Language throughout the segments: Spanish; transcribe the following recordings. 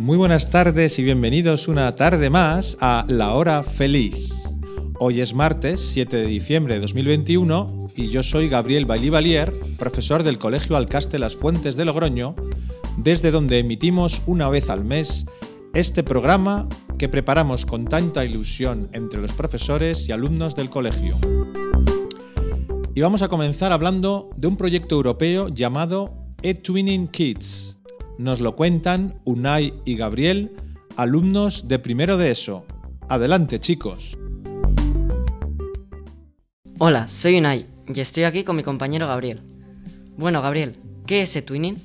Muy buenas tardes y bienvenidos una tarde más a La Hora Feliz. Hoy es martes 7 de diciembre de 2021 y yo soy Gabriel Bailly profesor del Colegio Alcaste Las Fuentes de Logroño, desde donde emitimos una vez al mes este programa que preparamos con tanta ilusión entre los profesores y alumnos del colegio. Y vamos a comenzar hablando de un proyecto europeo llamado eTwinning Kids. Nos lo cuentan Unai y Gabriel, alumnos de primero de ESO. Adelante, chicos. Hola, soy Unai y estoy aquí con mi compañero Gabriel. Bueno, Gabriel, ¿qué es eTwinning?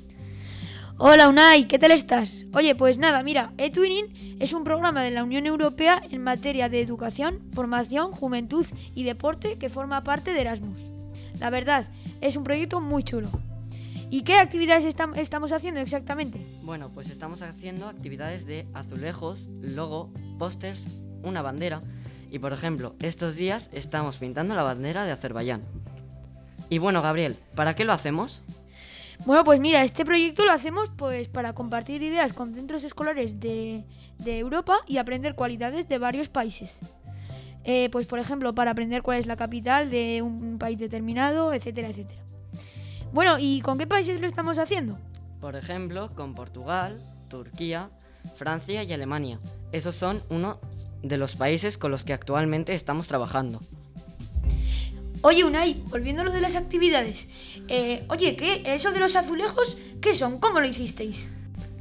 Hola Unai, ¿qué tal estás? Oye, pues nada, mira, eTwinning es un programa de la Unión Europea en materia de educación, formación, juventud y deporte que forma parte de Erasmus. La verdad, es un proyecto muy chulo. ¿Y qué actividades estamos haciendo exactamente? Bueno, pues estamos haciendo actividades de azulejos, logo, pósters, una bandera y por ejemplo, estos días estamos pintando la bandera de Azerbaiyán. Y bueno, Gabriel, ¿para qué lo hacemos? Bueno, pues mira, este proyecto lo hacemos pues para compartir ideas con centros escolares de, Europa y aprender cualidades de varios países. Eh, pues por ejemplo, para aprender cuál es la capital de un país determinado, etcétera, etcétera. Bueno, ¿y con qué países lo estamos haciendo? Por ejemplo, con Portugal, Turquía, Francia y Alemania. Esos son uno de los países con los que actualmente estamos trabajando. Oye, Unai, volviendo a lo de las actividades. Eh, oye, ¿qué? ¿Eso de los azulejos? ¿Qué son? ¿Cómo lo hicisteis?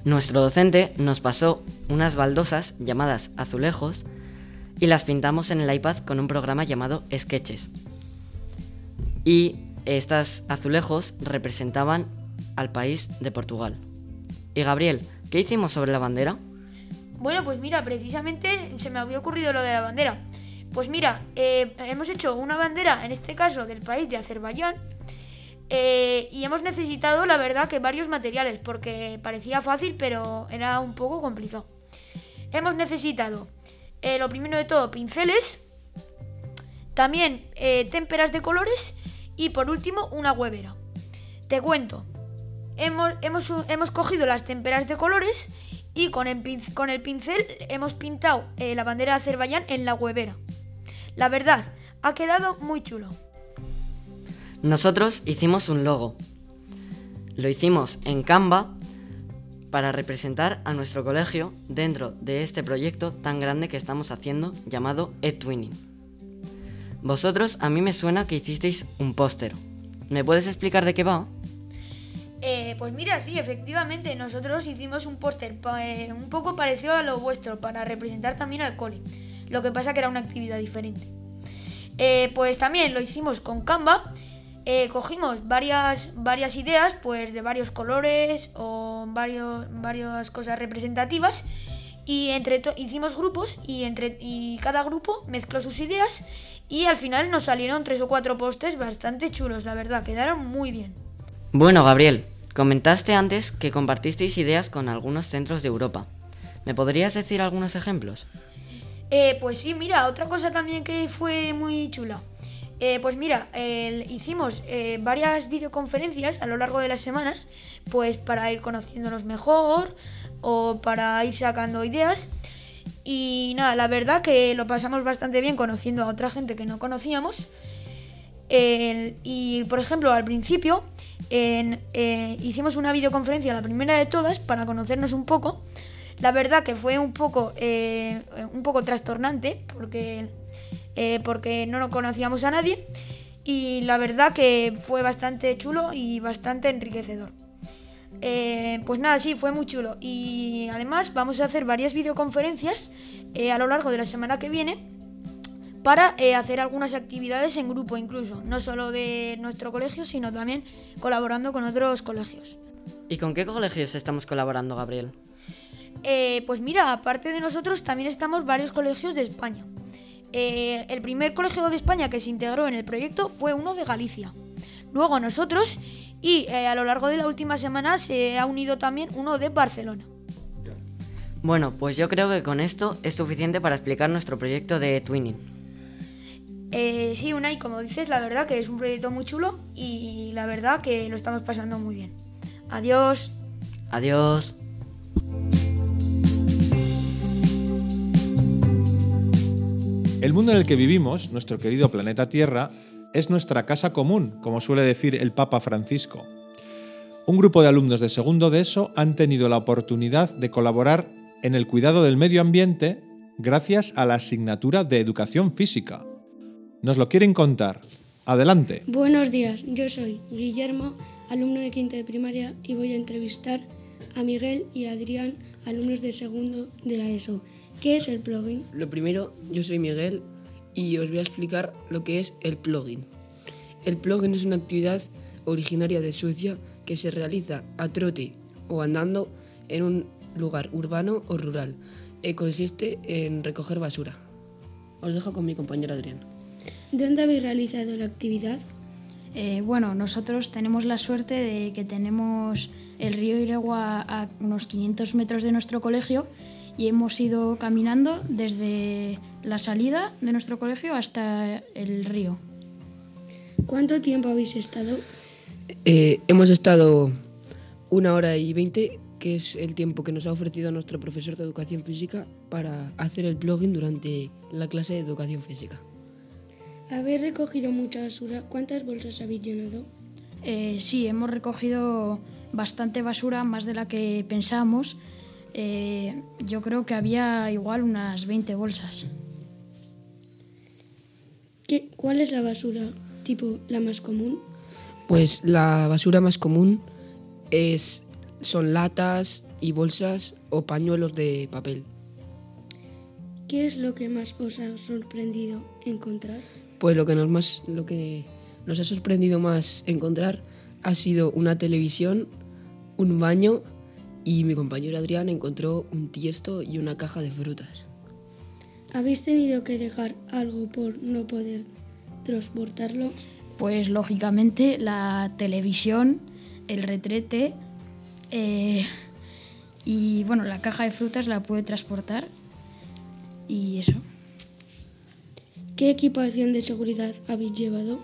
Nuestro docente nos pasó unas baldosas llamadas azulejos y las pintamos en el iPad con un programa llamado Sketches. Y estos azulejos representaban al país de Portugal. Y Gabriel, ¿qué hicimos sobre la bandera? Bueno, pues mira, precisamente se me había ocurrido lo de la bandera. Pues mira, eh, hemos hecho una bandera, en este caso del país de Azerbaiyán, eh, y hemos necesitado, la verdad, que varios materiales, porque parecía fácil, pero era un poco complicado. Hemos necesitado, eh, lo primero de todo, pinceles, también témperas de colores y por último una huevera. Te cuento, hemos, hemos, hemos cogido las témperas de colores y con el, con el pincel hemos pintado la bandera de Azerbaiyán en la huevera. La verdad, ha quedado muy chulo. Nosotros hicimos un logo. Lo hicimos en Canva para representar a nuestro colegio dentro de este proyecto tan grande que estamos haciendo llamado eTwinning. Vosotros a mí me suena que hicisteis un póster. ¿Me puedes explicar de qué va? Eh, pues mira, sí, efectivamente, nosotros hicimos un póster eh, un poco parecido a lo vuestro para representar también al cole. Lo que pasa que era una actividad diferente. Eh, pues también lo hicimos con Canva. Cogimos varias, varias ideas, pues de varios colores o varias cosas representativas. Y entre hicimos grupos y, entre y cada grupo mezcló sus ideas y al final nos salieron tres o cuatro postes bastante chulos, la verdad, quedaron muy bien. Bueno, Gabriel, comentaste antes que compartisteis ideas con algunos centros de Europa. ¿Me podrías decir algunos ejemplos? Eh, pues sí, mira, otra cosa también que fue muy chula. Eh, pues mira, hicimos eh, varias videoconferencias a lo largo de las semanas, pues para ir conociéndonos mejor o para ir sacando ideas. Y nada, la verdad que lo pasamos bastante bien conociendo a otra gente que no conocíamos. y por ejemplo, al principio hicimos una videoconferencia, la primera de todas, para conocernos un poco. La verdad que fue un poco, eh, un poco trastornante porque, eh, porque no conocíamos a nadie y la verdad que fue bastante chulo y bastante enriquecedor. Eh, pues nada, sí, fue muy chulo. Y además vamos a hacer varias videoconferencias a lo largo de la semana que viene para hacer algunas actividades en grupo incluso, no solo de nuestro colegio, sino también colaborando con otros colegios. ¿Y con qué colegios estamos colaborando, Gabriel? Eh, pues mira, aparte de nosotros también estamos varios colegios de España. Eh, el primer colegio de España que se integró en el proyecto fue uno de Galicia. Luego nosotros y eh, a lo largo de la última semana se ha unido también uno de Barcelona. Bueno, pues yo creo que con esto es suficiente para explicar nuestro proyecto de Twinning. Eh, sí, Unai, como dices, la verdad que es un proyecto muy chulo y la verdad que lo estamos pasando muy bien. Adiós. Adiós. El mundo en el que vivimos, nuestro querido planeta Tierra, es nuestra casa común, como suele decir el Papa Francisco. Un grupo de alumnos de segundo de ESO han tenido la oportunidad de colaborar en el cuidado del medio ambiente gracias a la asignatura de educación física. Nos lo quieren contar. Adelante. Buenos días, yo soy Guillermo, alumno de quinto de primaria y voy a entrevistar a Miguel y Adrián, alumnos de segundo de la ESO. ¿Qué es el plugin? Lo primero, yo soy Miguel y os voy a explicar lo que es el plugin. El plugin es una actividad originaria de Suecia que se realiza a trote o andando en un lugar urbano o rural. Y consiste en recoger basura. Os dejo con mi compañero Adrián. ¿Dónde habéis realizado la actividad? Eh, bueno, nosotros tenemos la suerte de que tenemos el río Iregua a unos 500 metros de nuestro colegio y hemos ido caminando desde la salida de nuestro colegio hasta el río. ¿Cuánto tiempo habéis estado? Eh, hemos estado una hora y veinte, que es el tiempo que nos ha ofrecido nuestro profesor de educación física para hacer el plugin durante la clase de educación física. ¿Habéis recogido mucha basura? ¿Cuántas bolsas habéis llenado? Eh, sí, hemos recogido bastante basura, más de la que pensábamos. Eh, yo creo que había igual unas 20 bolsas. ¿Qué, ¿Cuál es la basura tipo la más común? Pues la basura más común es, son latas y bolsas o pañuelos de papel. ¿Qué es lo que más os ha sorprendido encontrar? Pues lo que nos, más, lo que nos ha sorprendido más encontrar ha sido una televisión, un baño y mi compañero Adrián encontró un tiesto y una caja de frutas. ¿Habéis tenido que dejar algo por no poder transportarlo? Pues lógicamente la televisión, el retrete eh, y bueno, la caja de frutas la puede transportar y eso. ¿Qué equipación de seguridad habéis llevado?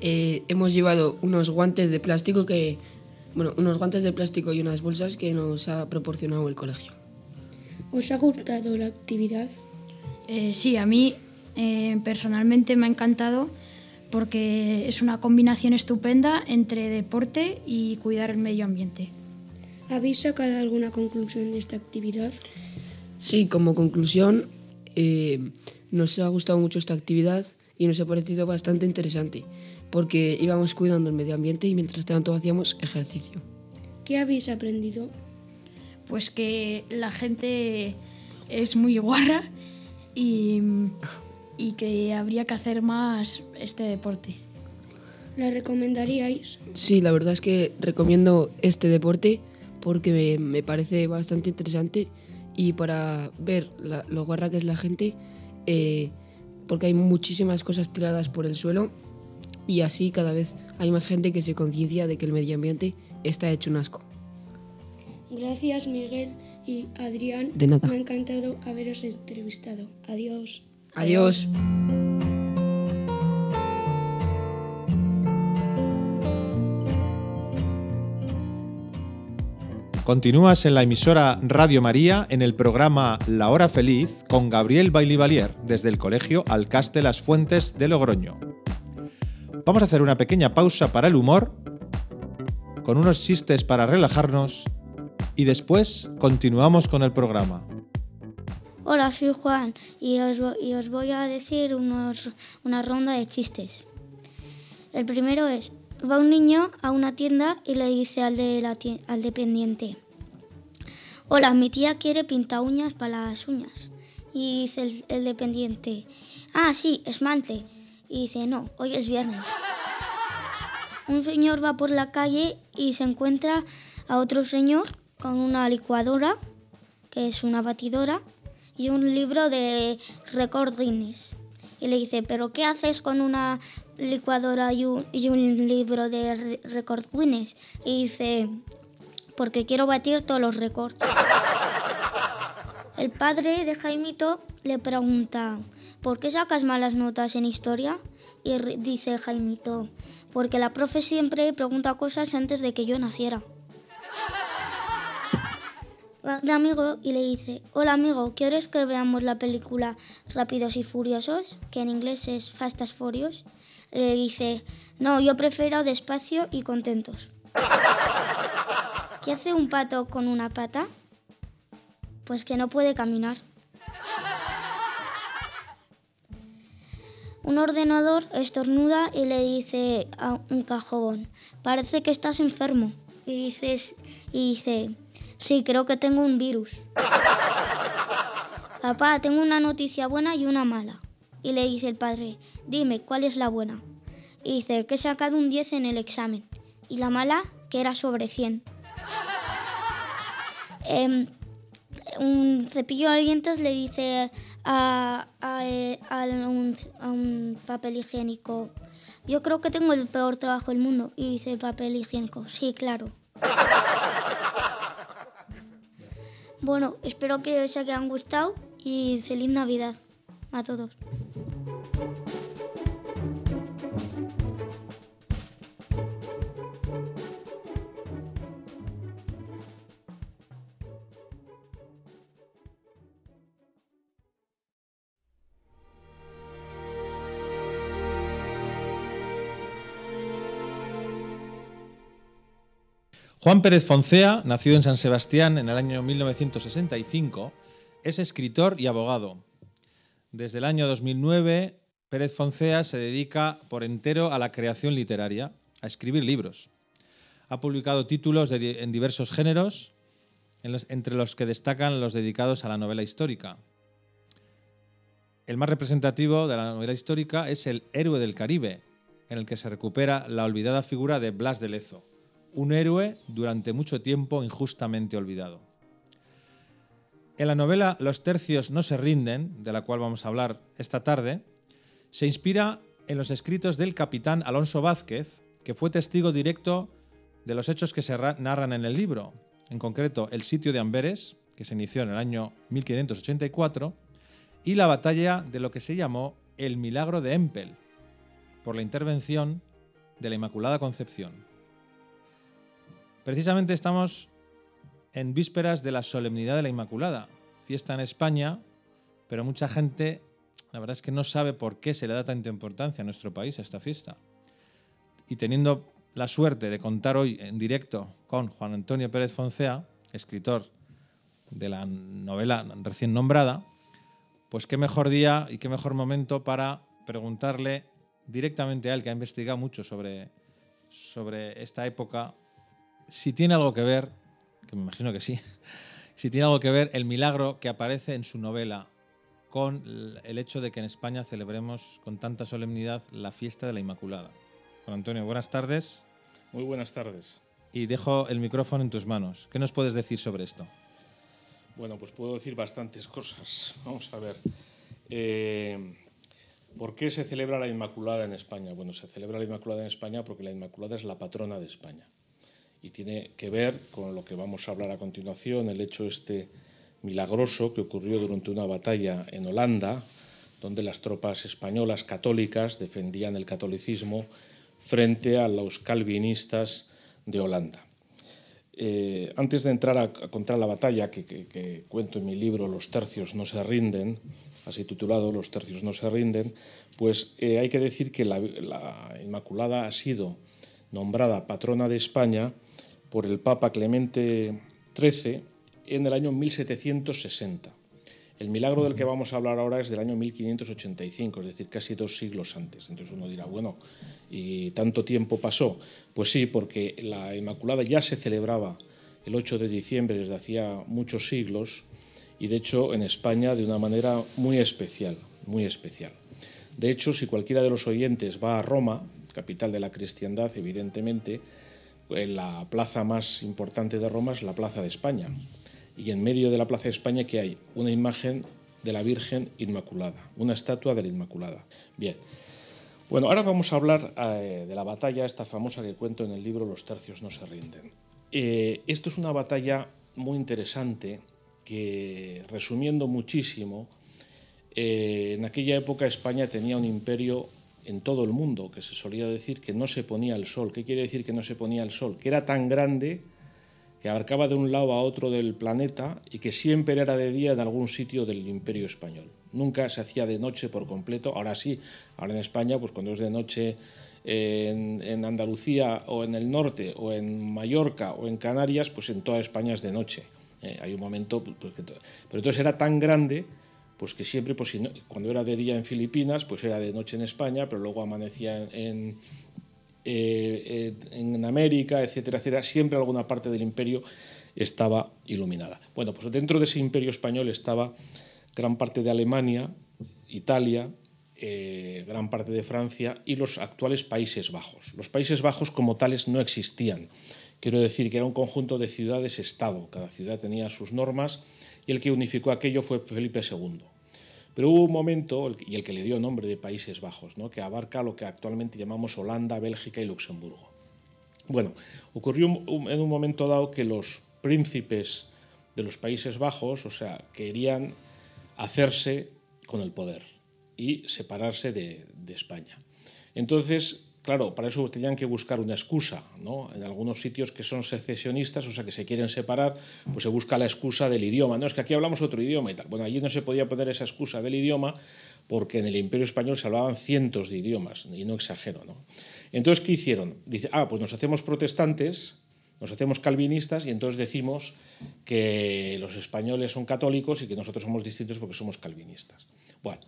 Eh, hemos llevado unos guantes de plástico que, bueno, unos guantes de plástico y unas bolsas que nos ha proporcionado el colegio. ¿Os ha gustado la actividad? Eh, sí, a mí eh, personalmente me ha encantado porque es una combinación estupenda entre deporte y cuidar el medio ambiente. ¿Habéis sacado alguna conclusión de esta actividad? Sí, como conclusión, eh, nos ha gustado mucho esta actividad y nos ha parecido bastante interesante porque íbamos cuidando el medio ambiente y mientras tanto hacíamos ejercicio. ¿Qué habéis aprendido? Pues que la gente es muy guarra y, y que habría que hacer más este deporte. ¿La recomendaríais? Sí, la verdad es que recomiendo este deporte porque me, me parece bastante interesante y para ver la- lo guarra que es la gente, eh, porque hay muchísimas cosas tiradas por el suelo y así cada vez hay más gente que se conciencia de que el medio ambiente está hecho un asco. Gracias Miguel y Adrián. De nada. Me ha encantado haberos entrevistado. Adiós. Adiós. Continúas en la emisora Radio María en el programa La Hora Feliz con Gabriel Bailivalier desde el Colegio Alcaste Las Fuentes de Logroño. Vamos a hacer una pequeña pausa para el humor, con unos chistes para relajarnos y después continuamos con el programa. Hola, soy Juan y os, voy a decir una ronda de chistes. El primero es, va un niño a una tienda y le dice al, dependiente, hola, mi tía quiere pintar uñas para las uñas. Y dice el, el dependiente, ah, sí, esmante. Y dice, no, hoy es viernes. Un señor va por la calle y se encuentra a otro señor con una licuadora, que es una batidora, y un libro de récord Guinness. Y le dice, ¿pero qué haces con una licuadora y un, libro de re- récord Guinness? Y dice, porque quiero batir todos los récords. El padre de Jaimito le pregunta, ¿por qué sacas malas notas en historia? Y dice Jaimito, porque la profe siempre pregunta cosas antes de que yo naciera. va el amigo y le dice, hola amigo, ¿quieres que veamos la película Rápidos y Furiosos? Que en inglés es Fast and Furious. Le dice, no, yo prefiero despacio y contentos. ¿Qué hace un pato con una pata? Pues que no puede caminar. Un ordenador estornuda y le dice a un cajón, parece que estás enfermo. Y, dices, y dice, sí, creo que tengo un virus. Papá, tengo una noticia buena y una mala. Y le dice el padre, dime, ¿cuál es la buena? Y dice, que he sacado un 10 en el examen. Y la mala, que era sobre 100. Em, un cepillo de dientes le dice a, a, a un, a un papel higiénico, yo creo que tengo el peor trabajo del mundo. Y dice el papel higiénico, sí, claro. Bueno, espero que os hayan gustado y feliz Navidad a todos. Juan Pérez Foncea, nacido en San Sebastián en el año 1965, es escritor y abogado. Desde el año 2009, Pérez Foncea se dedica por entero a la creación literaria, a escribir libros. Ha publicado títulos en diversos géneros, entre los que destacan los dedicados a la novela histórica. El más representativo de la novela histórica es El héroe del Caribe, en el que se recupera la olvidada figura de Blas de Lezo, un héroe durante mucho tiempo injustamente olvidado. En la novela Los tercios no se rinden, de la cual vamos a hablar esta tarde, se inspira en los escritos del capitán Alonso Vázquez, que fue testigo directo de los hechos que se ra- narran en el libro, en concreto el sitio de Amberes, que se inició en el año 1584, y la batalla de lo que se llamó el Milagro de Empel, por la intervención de la Inmaculada Concepción. Precisamente estamos en vísperas de la solemnidad de la Inmaculada, fiesta en España, pero mucha gente, la verdad es que no sabe por qué se le da tanta importancia a nuestro país a esta fiesta. Y teniendo la suerte de contar hoy en directo con Juan Antonio Pérez Foncea, escritor de la novela recién nombrada, pues qué mejor día y qué mejor momento para preguntarle directamente a él, que ha investigado mucho sobre, sobre esta época, si tiene algo que ver, que me imagino que sí, si tiene algo que ver el milagro que aparece en su novela con el hecho de que en España celebremos con tanta solemnidad la fiesta de la Inmaculada. Juan Antonio, buenas tardes Muy buenas tardes. y dejo el micrófono en tus manos. ¿Qué nos puedes decir sobre esto? Bueno, pues puedo decir bastantes cosas. Vamos a ver. Eh, ¿Por qué se celebra la Inmaculada en España? Bueno, se celebra la Inmaculada en España porque la Inmaculada es la patrona de España. Y tiene que ver con lo que vamos a hablar a continuación, el hecho este milagroso que ocurrió durante una batalla en Holanda, donde las tropas españolas católicas defendían el catolicismo frente a los calvinistas de Holanda. Eh, antes de entrar a, a contar la batalla que, cuento en mi libro Los tercios no se rinden, así titulado Los tercios no se rinden, pues eh, hay que decir que la Inmaculada ha sido nombrada patrona de España por el Papa Clemente XIII en el año 1760. El milagro del que vamos a hablar ahora es del año 1585, es decir, casi dos siglos antes. Entonces uno dirá, bueno, ¿y tanto tiempo pasó? Pues sí, porque la Inmaculada ya se celebraba el 8 de diciembre desde hacía muchos siglos y de hecho en España de una manera muy especial, muy especial. De hecho, si cualquiera de los oyentes va a Roma, capital de la cristiandad, evidentemente, la plaza más importante de Roma es la Plaza de España. Y en medio de la Plaza de España que hay una imagen de la Virgen Inmaculada, una estatua de la Inmaculada. Bien. Bueno, ahora vamos a hablar eh, de la batalla esta famosa que cuento en el libro Los tercios no se rinden. Eh, esto es una batalla muy interesante que, resumiendo muchísimo, eh, en aquella época España tenía un imperio en todo el mundo, que se solía decir que no se ponía el sol. ¿Qué quiere decir que no se ponía el sol? Que era tan grande que abarcaba de un lado a otro del planeta y que siempre era de día en algún sitio del imperio español. Nunca se hacía de noche por completo, ahora sí, ahora en España, pues cuando es de noche en, Andalucía o en el norte o en Mallorca o en Canarias, pues en toda España es de noche. Eh, hay un momento, pues, pues pero entonces era tan grande pues que siempre, pues, cuando era de día en Filipinas, pues era de noche en España, pero luego amanecía en, eh, en América, etcétera, etcétera, siempre alguna parte del imperio estaba iluminada. Bueno, pues dentro de ese imperio español estaba gran parte de Alemania, Italia, eh, gran parte de Francia y los actuales Países Bajos. Los Países Bajos como tales no existían. Quiero decir que era un conjunto de ciudades-estado. Cada ciudad tenía sus normas y el que unificó aquello fue Felipe II. Pero hubo un momento, y el que le dio nombre de Países Bajos, ¿no? que abarca lo que actualmente llamamos Holanda, Bélgica y Luxemburgo. Bueno, ocurrió en un momento dado que los príncipes de los Países Bajos, o sea, querían hacerse con el poder y separarse de, de España. Entonces, Claro, para eso tenían que buscar una excusa, ¿no? En algunos sitios que son secesionistas, o sea, que se quieren separar, pues se busca la excusa del idioma. No, es que aquí hablamos otro idioma y tal. Bueno, allí no se podía poner esa excusa del idioma porque en el Imperio Español se hablaban cientos de idiomas, y no exagero, ¿no? Entonces, ¿qué hicieron? Dice, ah, pues nos hacemos protestantes, nos hacemos calvinistas y entonces decimos que los españoles son católicos y que nosotros somos distintos porque somos calvinistas. Bueno,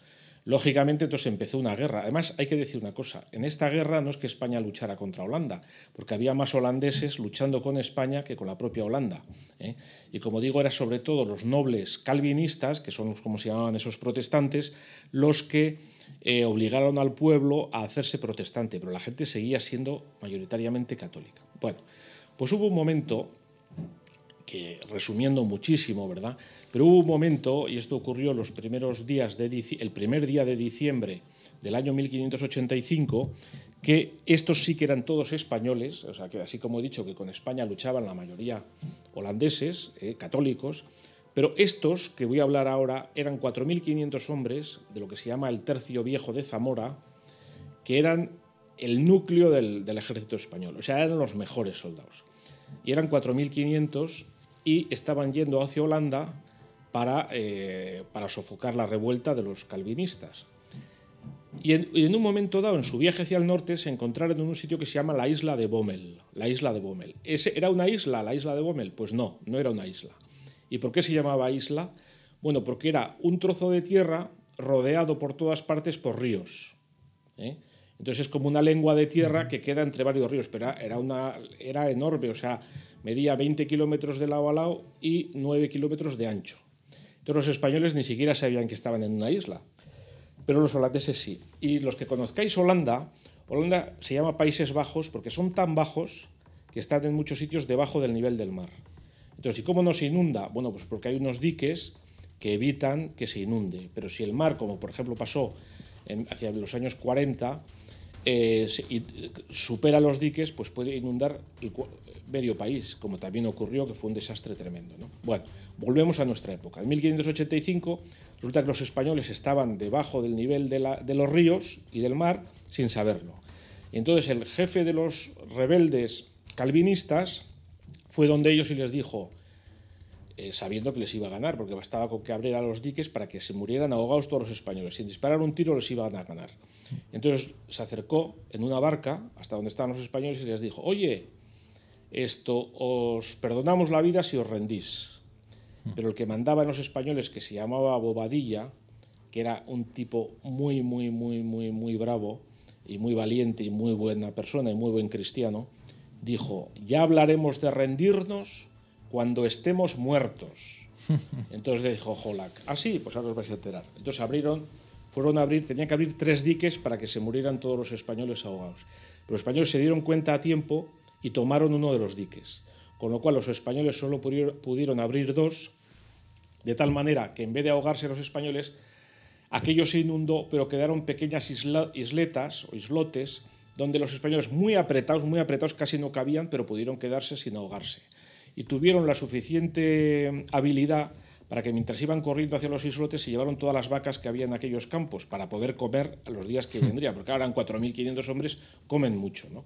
Lógicamente, entonces empezó una guerra. Además, hay que decir una cosa: en esta guerra no es que España luchara contra Holanda, porque había más holandeses luchando con España que con la propia Holanda. ¿eh? Y como digo, era sobre todo los nobles calvinistas, que son como se llamaban esos protestantes, los que eh, obligaron al pueblo a hacerse protestante, pero la gente seguía siendo mayoritariamente católica. Bueno, pues hubo un momento que, resumiendo muchísimo, ¿verdad? Pero hubo un momento, y esto ocurrió los primeros días de el primer día de diciembre del año 1585, que estos sí que eran todos españoles, o sea que así como he dicho que con España luchaban la mayoría holandeses, eh, católicos, pero estos que voy a hablar ahora eran 4.500 hombres de lo que se llama el Tercio Viejo de Zamora, que eran el núcleo del, del ejército español, o sea, eran los mejores soldados. Y eran 4.500 y estaban yendo hacia Holanda para, eh, para sofocar la revuelta de los calvinistas. Y en, un momento dado, en su viaje hacia el norte, se encontraron en un sitio que se llama la isla de Bommel. La isla de Bommel. ¿Ese ¿Era una isla, la isla de Bommel? Pues no, no era una isla. ¿Y por qué se llamaba isla? Bueno, porque era un trozo de tierra rodeado por todas partes por ríos. ¿eh? Entonces es como una lengua de tierra que queda entre varios ríos, pero era, una, era enorme, o sea, medía 20 kilómetros de lado a lado y 9 kilómetros de ancho. Entonces los españoles ni siquiera sabían que estaban en una isla, pero los holandeses sí. Y los que conozcáis Holanda, Holanda se llama Países Bajos porque son tan bajos que están en muchos sitios debajo del nivel del mar. Entonces, ¿y cómo no se inunda? Bueno, pues porque hay unos diques que evitan que se inunde. Pero si el mar, como por ejemplo pasó hacia los años 40, eh, supera los diques, pues puede inundar el medio país, como también ocurrió, que fue un desastre tremendo. Bueno, volvemos a nuestra época. En 1585 resulta que los españoles estaban debajo del nivel de, de los ríos y del mar sin saberlo. entonces el jefe de los rebeldes calvinistas fue donde ellos y les dijo, eh, sabiendo que les iba a ganar, porque bastaba con que abriera los diques para que se murieran ahogados todos los españoles. Sin disparar un tiro les iban a ganar. Entonces se acercó en una barca hasta donde estaban los españoles y les dijo, oye, esto os perdonamos la vida si os rendís. Pero el que mandaba en los españoles, que se llamaba Bobadilla, que era un tipo muy, muy, muy, muy, muy bravo y muy valiente y muy buena persona y muy buen cristiano, dijo, ya hablaremos de rendirnos cuando estemos muertos. Entonces dijo Jolac, ah, sí, pues ahora os vais a enterar. Entonces abrieron, fueron a abrir, tenían que abrir tres diques para que se murieran todos los españoles ahogados. Los españoles se dieron cuenta a tiempo y tomaron uno de los diques. Con lo cual los españoles solo pudieron abrir dos, de tal manera que en vez de ahogarse los españoles, aquello se inundó, pero quedaron pequeñas isletas o islotes donde los españoles muy apretados, muy apretados, casi no cabían, pero pudieron quedarse sin ahogarse y tuvieron la suficiente habilidad para que mientras iban corriendo hacia los islotes se llevaron todas las vacas que había en aquellos campos para poder comer a los días que hmm. vendrían, porque ahora eran 4.500 hombres, comen mucho. ¿no?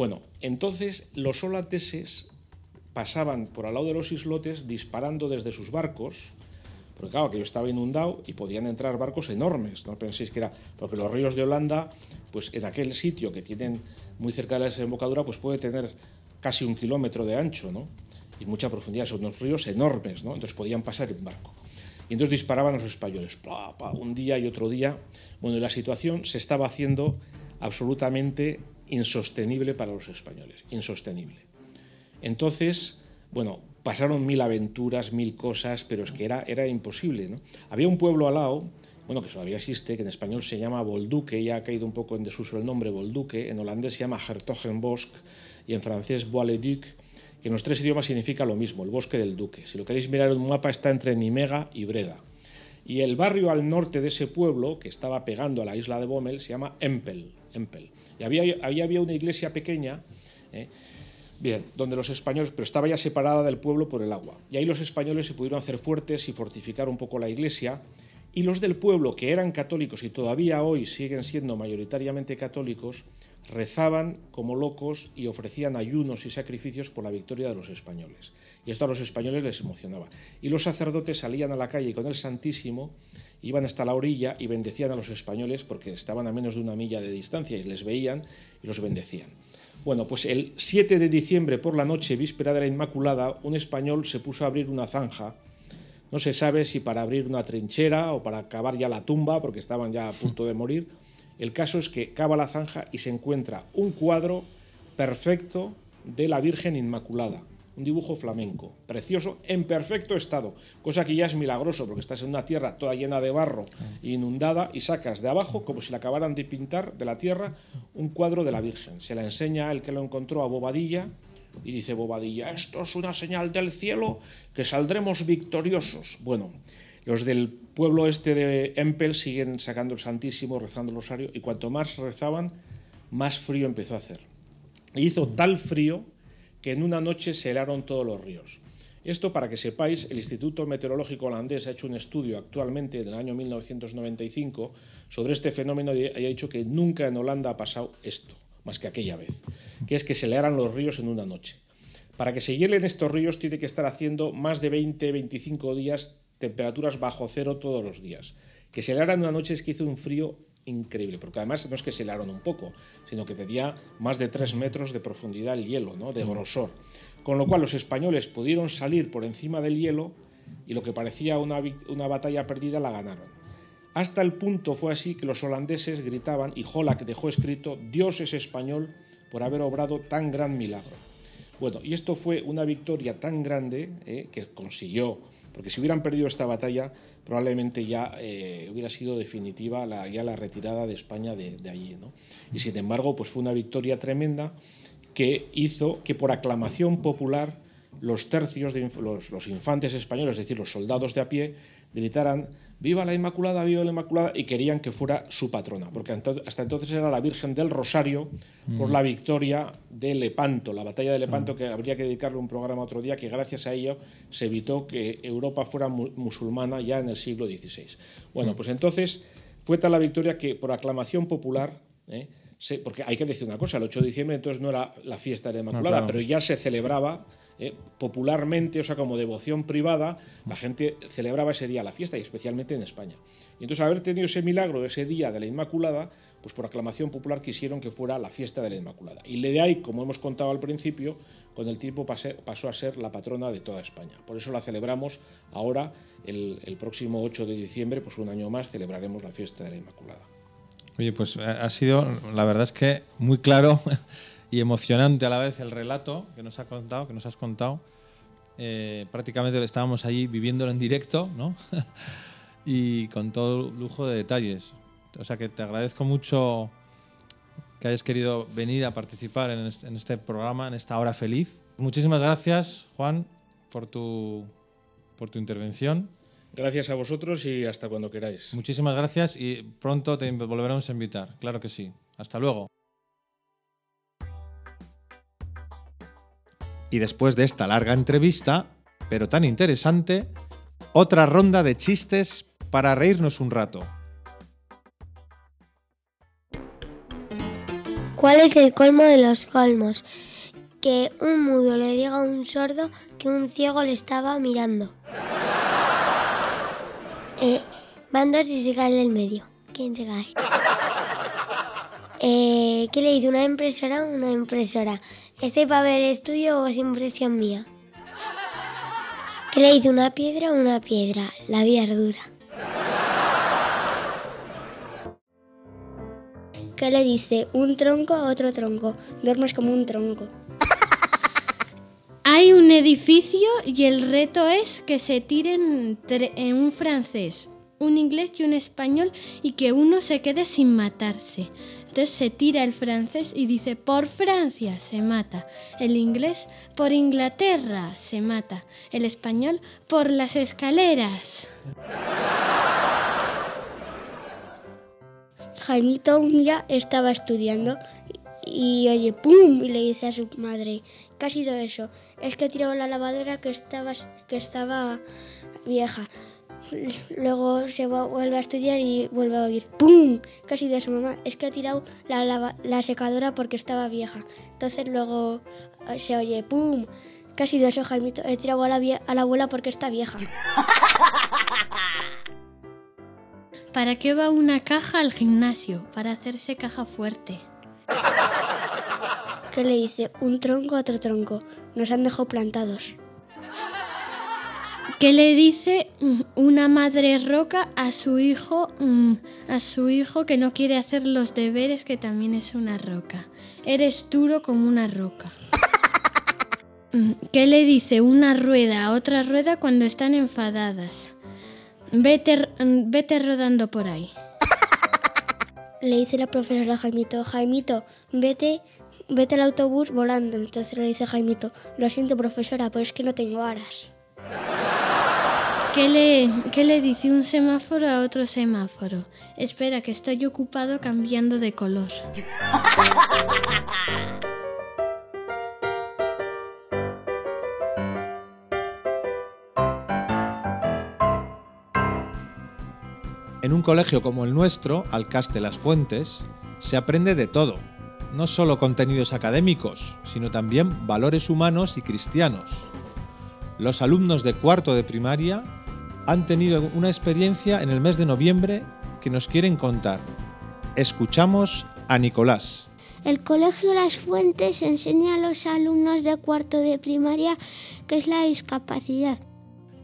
Bueno, entonces los holandeses pasaban por al lado de los islotes disparando desde sus barcos, porque claro, que yo estaba inundado y podían entrar barcos enormes, no penséis que era, porque los ríos de Holanda, pues en aquel sitio que tienen muy cerca de la desembocadura, pues puede tener casi un kilómetro de ancho, ¿no? Y mucha profundidad, son unos ríos enormes, ¿no? Entonces podían pasar en barco. Y entonces disparaban los españoles, un día y otro día. Bueno, y la situación se estaba haciendo absolutamente insostenible para los españoles, insostenible. Entonces, bueno, pasaron mil aventuras, mil cosas, pero es que era, era imposible. ¿no? Había un pueblo al lado, bueno, que todavía existe, que en español se llama Bolduque, ya ha caído un poco en desuso el nombre Bolduque, en holandés se llama Hertogenbosch y en francés Bois-le-Duc, que en los tres idiomas significa lo mismo, el bosque del duque. Si lo queréis mirar en un mapa, está entre Nimega y Breda. Y el barrio al norte de ese pueblo, que estaba pegando a la isla de Bommel, se llama Empel. Empel. Y había, había, una iglesia pequeña, ¿eh? bien, donde los españoles, pero estaba ya separada del pueblo por el agua. Y ahí los españoles se pudieron hacer fuertes y fortificar un poco la iglesia. Y los del pueblo, que eran católicos y todavía hoy siguen siendo mayoritariamente católicos, rezaban como locos y ofrecían ayunos y sacrificios por la victoria de los españoles. Y esto a los españoles les emocionaba. Y los sacerdotes salían a la calle con el Santísimo, iban hasta la orilla y bendecían a los españoles porque estaban a menos de una milla de distancia y les veían y los bendecían. Bueno, pues el 7 de diciembre por la noche, víspera de la Inmaculada, un español se puso a abrir una zanja. No se sabe si para abrir una trinchera o para cavar ya la tumba, porque estaban ya a punto de morir el caso es que cava la zanja y se encuentra un cuadro perfecto de la Virgen Inmaculada, un dibujo flamenco, precioso, en perfecto estado, cosa que ya es milagroso porque estás en una tierra toda llena de barro inundada y sacas de abajo, como si la acabaran de pintar de la tierra, un cuadro de la Virgen. Se la enseña el que lo encontró a Bobadilla y dice Bobadilla, esto es una señal del cielo que saldremos victoriosos. Bueno, los del pueblo este de Empel siguen sacando el Santísimo, rezando el rosario, y cuanto más rezaban, más frío empezó a hacer. hizo tal frío que en una noche se helaron todos los ríos. Esto, para que sepáis, el Instituto Meteorológico Holandés ha hecho un estudio actualmente, en el año 1995, sobre este fenómeno y ha dicho que nunca en Holanda ha pasado esto, más que aquella vez, que es que se helaran los ríos en una noche. Para que se hielen estos ríos tiene que estar haciendo más de 20-25 días temperaturas bajo cero todos los días. Que se helaran una noche es que hizo un frío increíble, porque además no es que se helaron un poco, sino que tenía más de tres metros de profundidad el hielo, ¿no? de grosor. Con lo cual los españoles pudieron salir por encima del hielo y lo que parecía una, una batalla perdida la ganaron. Hasta el punto fue así que los holandeses gritaban, y Holak dejó escrito, Dios es español por haber obrado tan gran milagro. Bueno, y esto fue una victoria tan grande eh, que consiguió porque si hubieran perdido esta batalla, probablemente ya eh, hubiera sido definitiva la, ya la retirada de España de, allí. ¿no? Y sin embargo, pues fue una victoria tremenda que hizo que por aclamación popular los tercios, de, los infantes españoles, es decir, los soldados de a pie, gritaran viva la Inmaculada, viva la Inmaculada, y querían que fuera su patrona, porque hasta entonces era la Virgen del Rosario por mm. la victoria de Lepanto, la batalla de Lepanto, que habría que dedicarle un programa otro día, que gracias a ello se evitó que Europa fuera musulmana ya en el siglo XVI. Bueno, mm. pues entonces fue tal la victoria que por aclamación popular, ¿eh? porque hay que decir una cosa, el 8 de diciembre entonces no era la fiesta de la Inmaculada, pero ya se celebraba eh, popularmente, o sea, como devoción privada, la gente celebraba ese día la fiesta y especialmente en España. Y entonces, haber tenido ese milagro ese día de la Inmaculada, pues por aclamación popular quisieron que fuera la fiesta de la Inmaculada. Y de ahí, como hemos contado al principio, con el tiempo pasó a ser la patrona de toda España. Por eso la celebramos ahora, el, el próximo 8 de diciembre, pues un año más celebraremos la fiesta de la Inmaculada. Oye, pues ha sido, la verdad es que muy claro y emocionante a la vez el relato que nos, ha contado, que nos has contado. Eh, prácticamente estábamos allí viviéndolo en directo, ¿no? y con todo lujo de detalles. O sea que te agradezco mucho que hayas querido venir a participar en este, en este programa, en esta hora feliz. Muchísimas gracias, Juan, por tu, por tu intervención. Gracias a vosotros y hasta cuando queráis. Muchísimas gracias y pronto te volveremos a invitar, claro que sí. Hasta luego. Y después de esta larga entrevista, pero tan interesante, otra ronda de chistes para reírnos un rato. ¿Cuál es el colmo de los colmos? que un mudo le diga a un sordo que un ciego le estaba mirando. Eh, van dos y se cae del medio. ¿Quién se cae? Eh, ¿Qué le dice una impresora a una impresora? ¿Este papel es tuyo o es impresión mía? ¿Qué le dice una piedra a una piedra? La vida es dura. ¿Qué le dice un tronco a otro tronco? Duermes como un tronco. Hay un edificio y el reto es que se tiren en un francés, un inglés y un español y que uno se quede sin matarse. Entonces se tira el francés y dice por Francia se mata. El inglés por Inglaterra se mata. El español por las escaleras. Jaimito un día estaba estudiando y, oye, ¡pum! Y le dice a su madre, ¿qué ha sido eso? Es que tirado la lavadora que estaba, que estaba vieja. Luego se vuelve a estudiar y vuelve a oír ¡pum! ¿Qué ha sido eso, mamá? Es que he tirado la, secadora porque estaba vieja. Entonces luego eh, se oye ¡pum! ¿Qué ha sido eso, Jaimito? He tirado a la, a la abuela porque está vieja. ¿Para qué va una caja al gimnasio? Para hacerse caja fuerte. ¿Qué le dice? Un tronco a otro tronco. Nos han dejado plantados. ¿Qué le dice mm, una madre roca a su hijo, mm, a su hijo que no quiere hacer los deberes, que también es una roca? Eres duro como una roca. Mm, ¿Qué le dice una rueda a otra rueda cuando están enfadadas? Vete, vete rodando por ahí. Le dice la profesora Jaimito, Jaimito, vete, vete al autobús volando. Entonces le dice Jaimito, lo siento profesora, pero es que no tengo aras. ¿Qué le, ¿Qué le dice un semáforo a otro semáforo? Espera, que estoy ocupado cambiando de color. En un colegio como el nuestro, Alcaste Las Fuentes, se aprende de todo, no solo contenidos académicos, sino también valores humanos y cristianos. Los alumnos de cuarto de primaria han tenido una experiencia en el mes de noviembre que nos quieren contar. Escuchamos a Nicolás. El Colegio Las Fuentes enseña a los alumnos de cuarto de primaria qué es la discapacidad.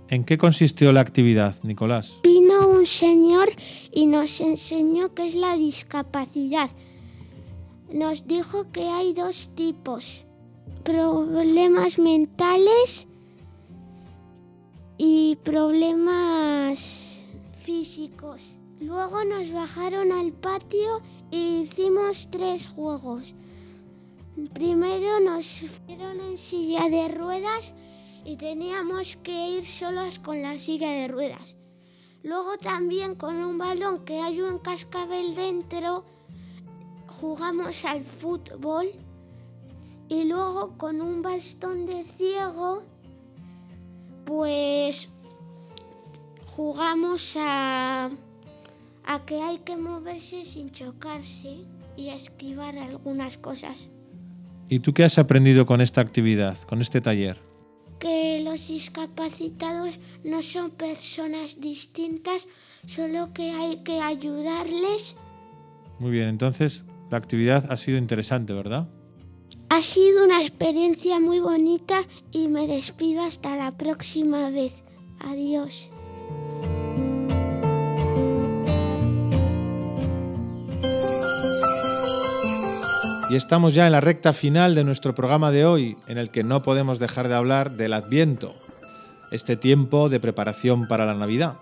¿En qué consistió la actividad, Nicolás? Vino un señor y nos enseñó qué es la discapacidad. Nos dijo que hay dos tipos, problemas mentales y problemas físicos. Luego nos bajaron al patio y hicimos tres juegos. Primero nos fueron en silla de ruedas y teníamos que ir solos con la silla de ruedas. Luego también con un balón que hay un cascabel dentro jugamos al fútbol y luego con un bastón de ciego pues jugamos a, a que hay que moverse sin chocarse y a esquivar algunas cosas. ¿Y tú qué has aprendido con esta actividad, con este taller? que los discapacitados no son personas distintas, solo que hay que ayudarles. Muy bien, entonces la actividad ha sido interesante, ¿verdad? Ha sido una experiencia muy bonita y me despido hasta la próxima vez. Adiós. Y estamos ya en la recta final de nuestro programa de hoy, en el que no podemos dejar de hablar del Adviento, este tiempo de preparación para la Navidad.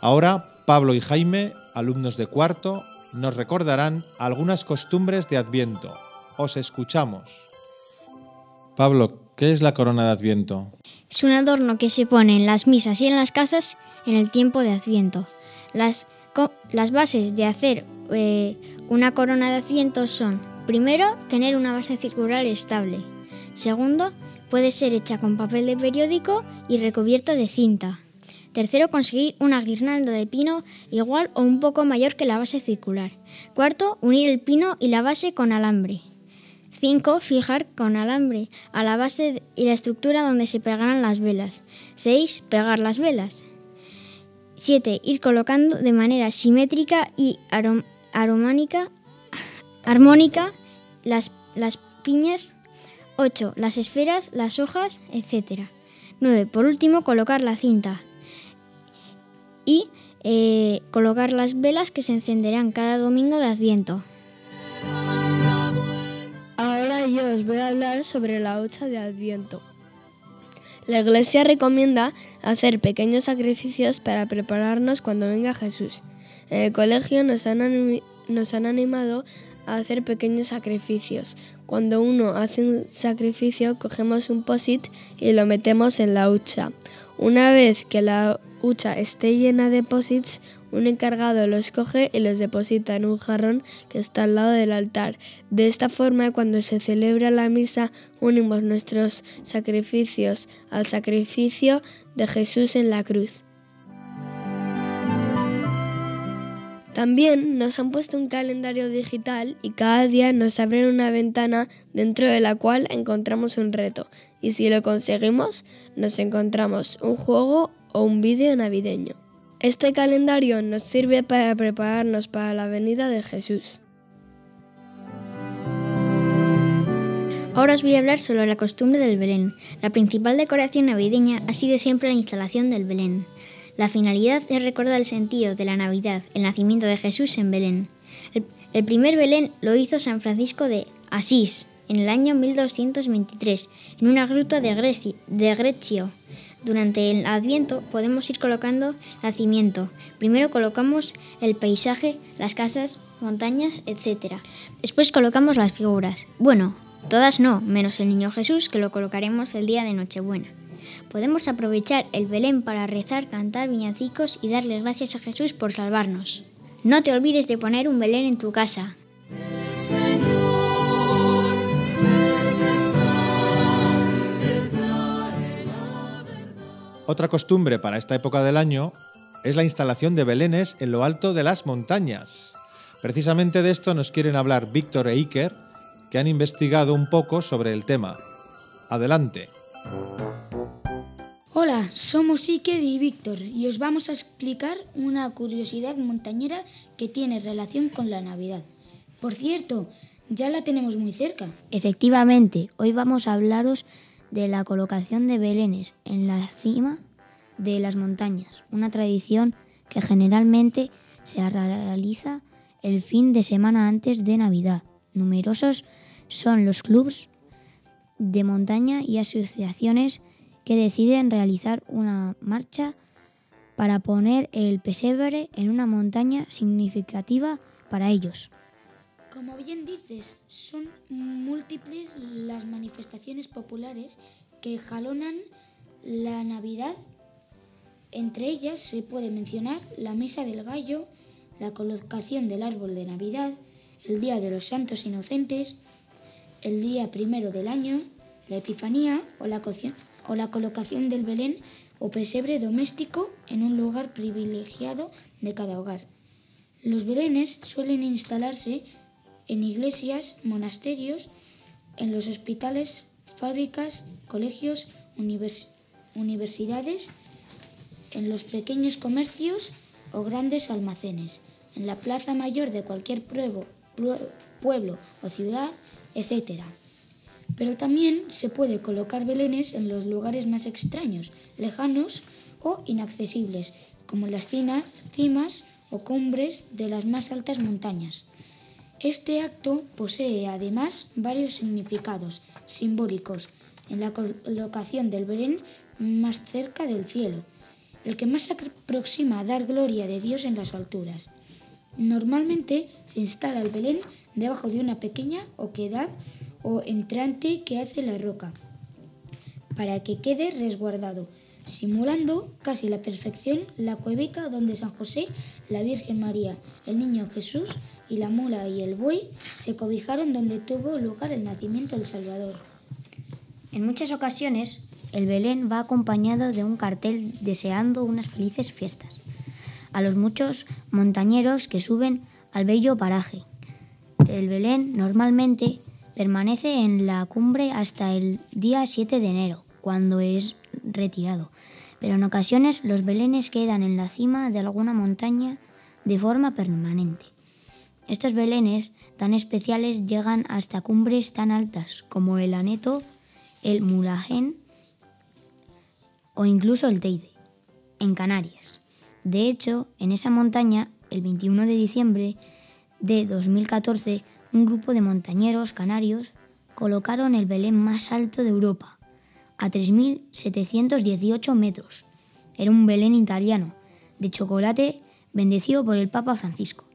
Ahora, Pablo y Jaime, alumnos de cuarto, nos recordarán algunas costumbres de Adviento. Os escuchamos. Pablo, ¿qué es la corona de Adviento? Es un adorno que se pone en las misas y en las casas en el tiempo de Adviento. Las, bases de hacer eh, una corona de Adviento son, primero, tener una base circular estable. Segundo, puede ser hecha con papel de periódico y recubierta de cinta. Tercero, conseguir una guirnalda de pino igual o un poco mayor que la base circular. Cuarto, unir el pino y la base con alambre. 5. Fijar con alambre a la base y la estructura donde se pegarán las velas. 6. Pegar las velas. 7. Ir colocando de manera simétrica y armónica las, las piñas. 8. Las esferas, las hojas, etc. 9. Por último, colocar la cinta. Y eh, colocar las velas que se encenderán cada domingo de Adviento. Yo os voy a hablar sobre la hucha de Adviento. La Iglesia recomienda hacer pequeños sacrificios para prepararnos cuando venga Jesús. En el colegio nos han, nos han animado a hacer pequeños sacrificios. Cuando uno hace un sacrificio, cogemos un posit y lo metemos en la hucha. Una vez que la hucha esté llena de posits, un encargado los coge y los deposita en un jarrón que está al lado del altar. De esta forma, cuando se celebra la misa, unimos nuestros sacrificios al sacrificio de Jesús en la cruz. También nos han puesto un calendario digital y cada día nos abren una ventana dentro de la cual encontramos un reto. Y si lo conseguimos, nos encontramos un juego o un vídeo navideño. Este calendario nos sirve para prepararnos para la venida de Jesús. Ahora os voy a hablar sobre la costumbre del Belén. La principal decoración navideña ha sido siempre la instalación del Belén. La finalidad es recordar el sentido de la Navidad, el nacimiento de Jesús en Belén. El, primer Belén lo hizo San Francisco de Asís en el año 1223, en una gruta de, Grecio, durante el Adviento podemos ir colocando nacimiento. Primero colocamos el paisaje, las casas, montañas, etc. Después colocamos las figuras. Bueno, todas no, menos el Niño Jesús que lo colocaremos el día de Nochebuena. Podemos aprovechar el Belén para rezar, cantar viñacicos y darle gracias a Jesús por salvarnos. No te olvides de poner un Belén en tu casa. Otra costumbre para esta época del año es la instalación de belenes en lo alto de las montañas. Precisamente de esto nos quieren hablar Víctor e Iker, que han investigado un poco sobre el tema. Adelante. Hola, somos Iker y Víctor y os vamos a explicar una curiosidad montañera que tiene relación con la Navidad. Por cierto, ya la tenemos muy cerca. Efectivamente, hoy vamos a hablaros de la colocación de belenes en la cima de las montañas, una tradición que generalmente se realiza el fin de semana antes de Navidad. Numerosos son los clubs de montaña y asociaciones que deciden realizar una marcha para poner el pesebre en una montaña significativa para ellos. Como bien dices, son múltiples las manifestaciones populares que jalonan la Navidad. Entre ellas se puede mencionar la Misa del Gallo, la colocación del árbol de Navidad, el Día de los Santos Inocentes, el día primero del año, la Epifanía o la, o la colocación del Belén o pesebre doméstico en un lugar privilegiado de cada hogar. Los belenes suelen instalarse en iglesias, monasterios, en los hospitales, fábricas, colegios, universidades, en los pequeños comercios o grandes almacenes, en la plaza mayor de cualquier pueblo, o ciudad, etc. Pero también se puede colocar belenes en los lugares más extraños, lejanos o inaccesibles, como las cimas o cumbres de las más altas montañas. Este acto posee además varios significados simbólicos en la colocación del Belén más cerca del cielo, el que más se aproxima a dar gloria de Dios en las alturas. Normalmente se instala el Belén debajo de una pequeña oquedad o entrante que hace la roca, para que quede resguardado, simulando casi la perfección la cuevita donde San José, la Virgen María, el Niño Jesús y la mula y el buey se cobijaron donde tuvo lugar el nacimiento del Salvador. En muchas ocasiones, el Belén va acompañado de un cartel deseando unas felices fiestas a los muchos montañeros que suben al bello paraje. El Belén normalmente Permanece en la cumbre hasta el día 7 de enero, cuando es retirado. Pero en ocasiones los belenes quedan en la cima de alguna montaña de forma permanente. Estos belenes tan especiales llegan hasta cumbres tan altas como el Aneto, el Mulajén o incluso el Teide, en Canarias. De hecho, en esa montaña, el 21 de diciembre de 2014, un grupo de montañeros canarios colocaron el Belén más alto de Europa, a 3.718 metros. Era un Belén italiano, de chocolate, bendecido por el Papa Francisco.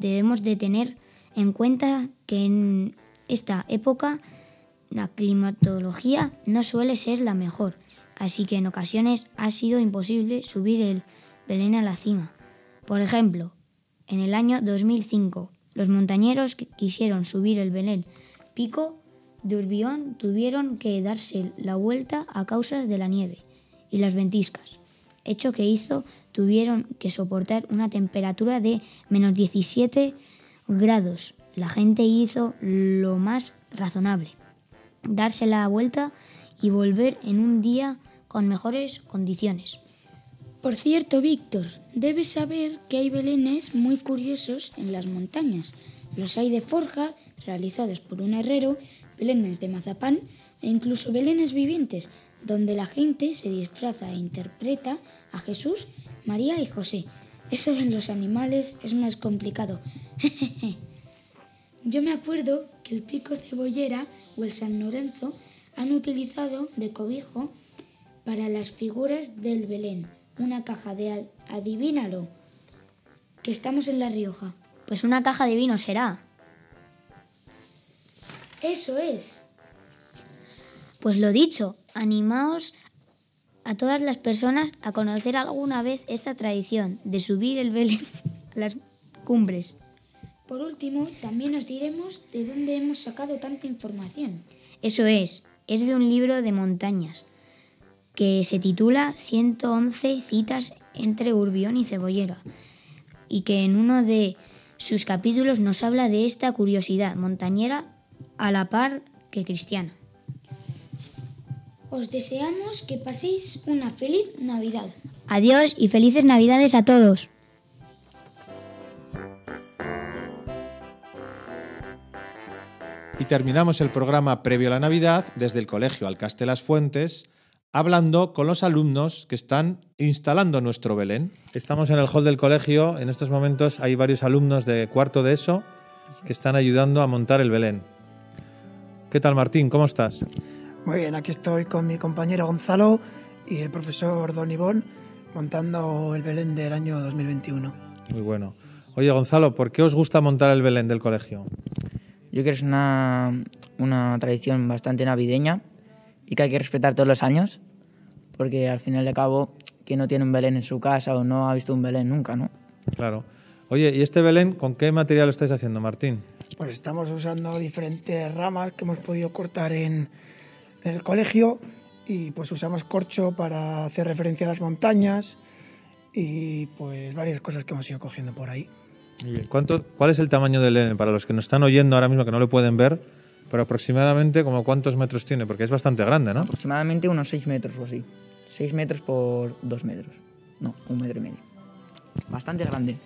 Debemos de tener en cuenta que en esta época la climatología no suele ser la mejor, así que en ocasiones ha sido imposible subir el Belén a la cima. Por ejemplo, en el año 2005, los montañeros que quisieron subir el Belén Pico de Urbión tuvieron que darse la vuelta a causa de la nieve y las ventiscas, hecho que hizo tuvieron que soportar una temperatura de menos 17 grados. La gente hizo lo más razonable, darse la vuelta y volver en un día con mejores condiciones. Por cierto, Víctor, debes saber que hay belenes muy curiosos en las montañas. Los hay de forja, realizados por un herrero, belenes de mazapán e incluso belenes vivientes, donde la gente se disfraza e interpreta a Jesús, María y José. Eso de los animales es más complicado. Yo me acuerdo que el pico cebollera o el San Lorenzo han utilizado de cobijo para las figuras del Belén una caja de adivínalo, que estamos en La Rioja. Pues una caja de vino será. Eso es. Pues lo dicho, animaos a todas las personas a conocer alguna vez esta tradición de subir el Belén a las cumbres. Por último, también os diremos de dónde hemos sacado tanta información. Eso es, es de un libro de montañas que se titula 111 citas entre Urbión y Cebollera y que en uno de sus capítulos nos habla de esta curiosidad montañera a la par que cristiana. Os deseamos que paséis una feliz Navidad. Adiós y felices Navidades a todos. Y terminamos el programa previo a la Navidad desde el Colegio Alcaste Las Fuentes hablando con los alumnos que están instalando nuestro Belén. Estamos en el hall del colegio. En estos momentos hay varios alumnos de cuarto de ESO que están ayudando a montar el Belén. ¿Qué tal, Martín? ¿Cómo estás? Muy bien, aquí estoy con mi compañero Gonzalo y el profesor Don Ivón montando el Belén del año 2021. Muy bueno. Oye, Gonzalo, ¿por qué os gusta montar el Belén del colegio? Yo creo que es una, una tradición bastante navideña y que hay que respetar todos los años, porque al final de cabo, quien no tiene un Belén en su casa o no ha visto un Belén nunca, ¿no? Claro. Oye, ¿y este Belén con qué material lo estáis haciendo, Martín? Pues estamos usando diferentes ramas que hemos podido cortar en, el colegio y pues usamos corcho para hacer referencia a las montañas y pues varias cosas que hemos ido cogiendo por ahí. Muy bien. ¿Cuánto, ¿Cuál es el tamaño del Belén? Para los que nos están oyendo ahora mismo que no lo pueden ver, pero aproximadamente, como ¿cuántos metros tiene? Porque es bastante grande, ¿no? Aproximadamente unos 6 metros o así. 6 metros por 2 metros. No, un metro y medio. Bastante grande.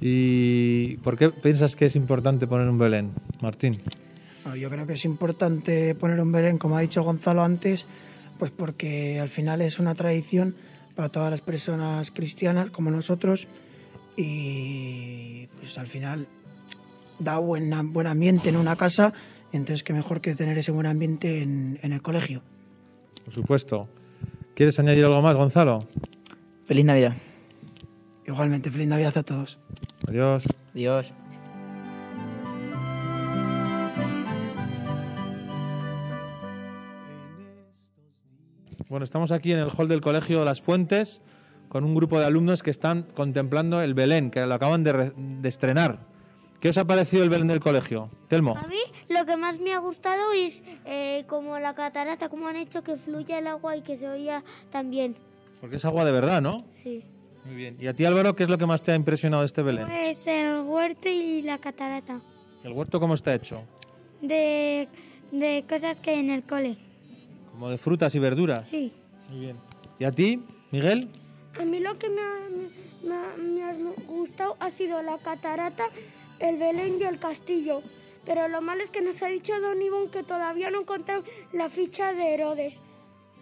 ¿Y por qué piensas que es importante poner un Belén, Martín? Yo creo que es importante poner un Belén, como ha dicho Gonzalo antes, pues porque al final es una tradición para todas las personas cristianas como nosotros y pues al final da buen, buen ambiente en una casa, entonces qué mejor que tener ese buen ambiente en, en el colegio. Por supuesto. ¿Quieres añadir algo más, Gonzalo? Feliz Navidad. Igualmente, feliz Navidad a todos. Adiós. Adiós. Bueno, estamos aquí en el hall del Colegio Las Fuentes con un grupo de alumnos que están contemplando el Belén, que lo acaban de, de estrenar. ¿Qué os ha parecido el Belén del colegio? Telmo. A mí lo que más me ha gustado es eh, como la catarata, cómo han hecho que fluya el agua y que se oía también. Porque es agua de verdad, ¿no? Sí. Muy bien. ¿Y a ti, Álvaro, qué es lo que más te ha impresionado de este Belén? Pues el huerto y la catarata. ¿El huerto cómo está hecho? de, de cosas que hay en el cole. Como de frutas y verduras. Sí. Muy bien. ¿Y a ti, Miguel? A mí lo que me ha, me ha- me ha gustado ha sido la catarata, el Belén y el castillo. Pero lo malo es que nos ha dicho Don Ivón que todavía no encontrado la ficha de Herodes.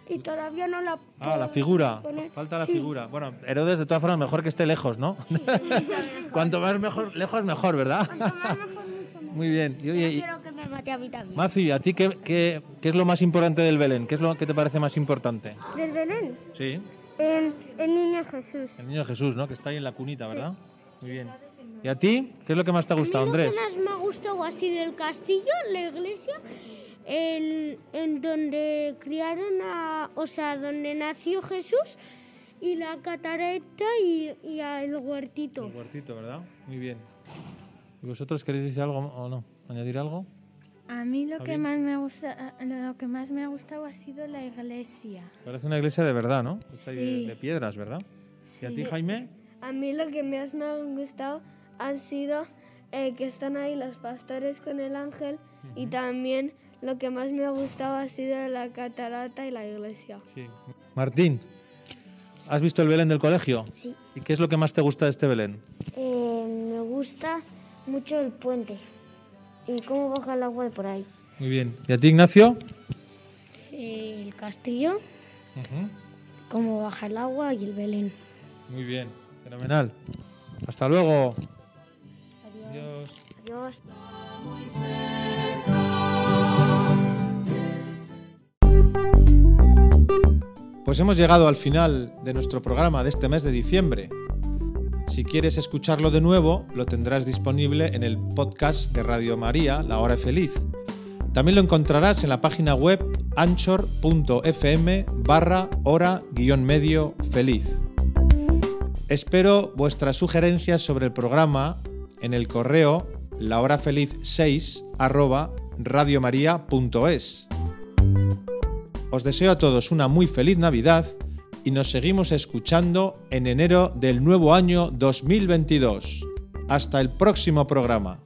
Y todavía no la... Ah, la figura. poner. Falta la Sí. figura. Bueno, Herodes, de todas formas, mejor que esté lejos, ¿no? Cuanto más mejor, lejos, mejor, ¿verdad? Muy bien. Y, oye, y- Quiero que me mate a mí también. Maci, ¿a ti qué, qué- qué es lo más importante del Belén? ¿Qué es lo que te parece más importante? ¿Del Belén? Sí, El, el niño Jesús. el niño Jesús, ¿no? Que está ahí en la cunita, ¿verdad? Muy bien. ¿Y a ti? ¿Qué es lo que más te ha gustado, Andrés? Lo que más me ha gustado así del castillo, la iglesia, el, en donde criaron a, o sea, donde nació Jesús y la catarata y, y el huertito. El huertito, ¿verdad? Muy bien. ¿Y vosotros queréis decir algo o no? ¿Añadir algo? A mí lo que más me gusta, lo que más me ha gustado ha sido la iglesia. Parece una iglesia de verdad, ¿no? Está ahí de, Sí. de piedras, ¿verdad? ¿Y a ti, Sí. Jaime? A mí lo que más me ha gustado han sido eh, que están ahí los pastores con el ángel y también lo que más me ha gustado ha sido la catarata y la iglesia. Sí. Martín, ¿has visto el Belén del colegio? Sí. ¿Y qué es lo que más te gusta de este Belén? Eh, me gusta mucho el puente y cómo baja el agua de por ahí. Muy bien. ¿Y a ti, Ignacio? El castillo, Ujú. cómo baja el agua y el Belén. Muy bien. Fenomenal. Hasta luego. Adiós. Adiós. Pues hemos llegado al final de nuestro programa de este mes de diciembre. Si quieres escucharlo de nuevo, lo tendrás disponible en el podcast de Radio María, La Hora Feliz. También lo encontrarás en la página web anchor.fm barra hora guion medio feliz. Espero vuestras sugerencias sobre el programa en el correo lahorafeliz6 arroba radiomaria.es. Os deseo a todos una muy feliz Navidad y nos seguimos escuchando en enero del nuevo año 2022. Hasta el próximo programa.